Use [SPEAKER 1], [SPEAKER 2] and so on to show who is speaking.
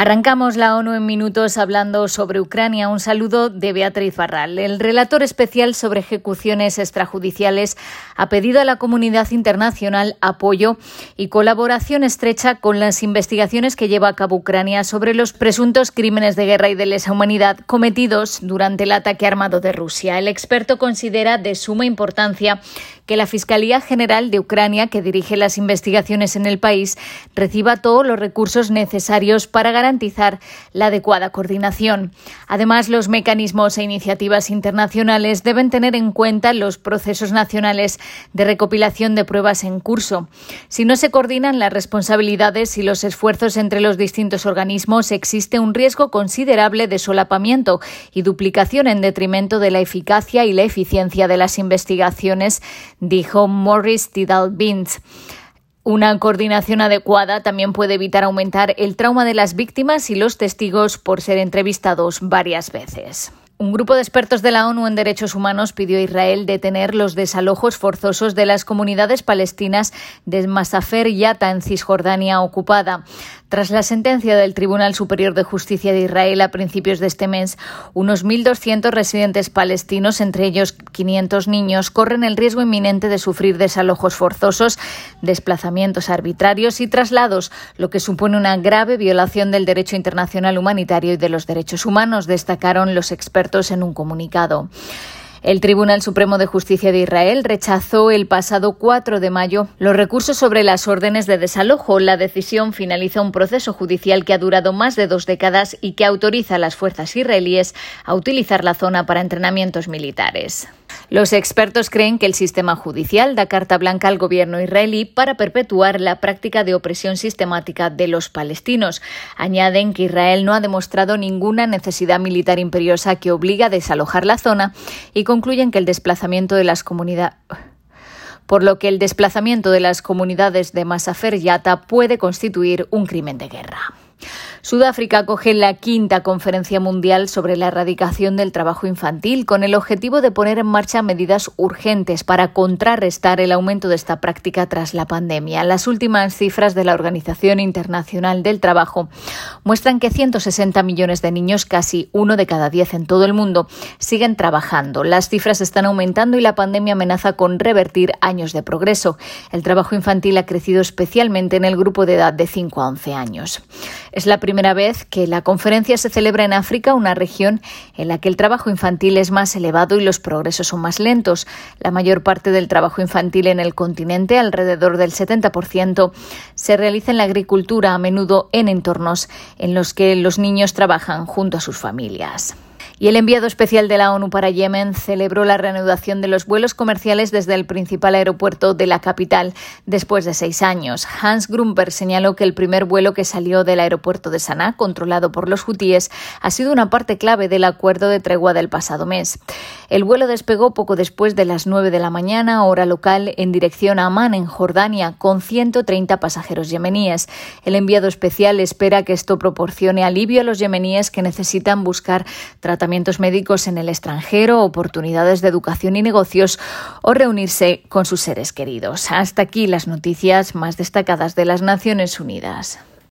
[SPEAKER 1] Arrancamos la ONU en minutos hablando sobre Ucrania. Un saludo de Beatriz Barral. El relator especial sobre ejecuciones extrajudiciales ha pedido a la comunidad internacional apoyo y colaboración estrecha con las investigaciones que lleva a cabo Ucrania sobre los presuntos crímenes de guerra y de lesa humanidad cometidos durante el ataque armado de Rusia. El experto considera de suma importancia que la Fiscalía General de Ucrania, que dirige las investigaciones en el país, reciba todos los recursos necesarios para garantizar la adecuada coordinación. Además, los mecanismos e iniciativas internacionales deben tener en cuenta los procesos nacionales de recopilación de pruebas en curso. Si no se coordinan las responsabilidades y los esfuerzos entre los distintos organismos, existe un riesgo considerable de solapamiento y duplicación en detrimento de la eficacia y la eficiencia de las investigaciones dijo Morris Tidal Bins. Una coordinación adecuada también puede evitar aumentar el trauma de las víctimas y los testigos por ser entrevistados varias veces. Un grupo de expertos de la ONU en derechos humanos pidió a Israel detener los desalojos forzosos de las comunidades palestinas de Masafer y Yata en Cisjordania ocupada. Tras la sentencia del Tribunal Superior de Justicia de Israel a principios de este mes, unos 1.200 residentes palestinos, entre ellos 500 niños, corren el riesgo inminente de sufrir desalojos forzosos, desplazamientos arbitrarios y traslados, lo que supone una grave violación del derecho internacional humanitario y de los derechos humanos, destacaron los expertos en un comunicado. El Tribunal Supremo de Justicia de Israel rechazó el pasado 4 de mayo los recursos sobre las órdenes de desalojo. La decisión finaliza un proceso judicial que ha durado más de dos décadas y que autoriza a las fuerzas israelíes a utilizar la zona para entrenamientos militares. Los expertos creen que el sistema judicial da carta blanca al gobierno israelí para perpetuar la práctica de opresión sistemática de los palestinos. Añaden que Israel no ha demostrado ninguna necesidad militar imperiosa que obliga a desalojar la zona y concluyen que el desplazamiento de las comunidades por lo que el desplazamiento de las comunidades de Masafer Yata puede constituir un crimen de guerra. Sudáfrica acoge la quinta conferencia mundial sobre la erradicación del trabajo infantil con el objetivo de poner en marcha medidas urgentes para contrarrestar el aumento de esta práctica tras la pandemia. Las últimas cifras de la Organización Internacional del Trabajo muestran que 160 millones de niños, casi uno de cada diez en todo el mundo, siguen trabajando. Las cifras están aumentando y la pandemia amenaza con revertir años de progreso. El trabajo infantil ha crecido especialmente en el grupo de edad de 5 a 11 años. Es la primera vez que la conferencia se celebra en África, una región en la que el trabajo infantil es más elevado y los progresos son más lentos. La mayor parte del trabajo infantil en el continente, alrededor del 70%, se realiza en la agricultura, a menudo en entornos en los que los niños trabajan junto a sus familias. Y el enviado especial de la ONU para Yemen celebró la reanudación de los vuelos comerciales desde el principal aeropuerto de la capital después de seis años. Hans Grumper señaló que el primer vuelo que salió del aeropuerto de Sanaa, controlado por los hutíes, ha sido una parte clave del acuerdo de tregua del pasado mes. El vuelo despegó poco después de las nueve de la mañana, hora local, en dirección a Amán, en Jordania, con 130 pasajeros yemeníes. El enviado especial espera que esto proporcione alivio a los yemeníes que necesitan buscar tratamiento tratamientos médicos en el extranjero, oportunidades de educación y negocios o reunirse con sus seres queridos. Hasta aquí las noticias más destacadas de las Naciones Unidas.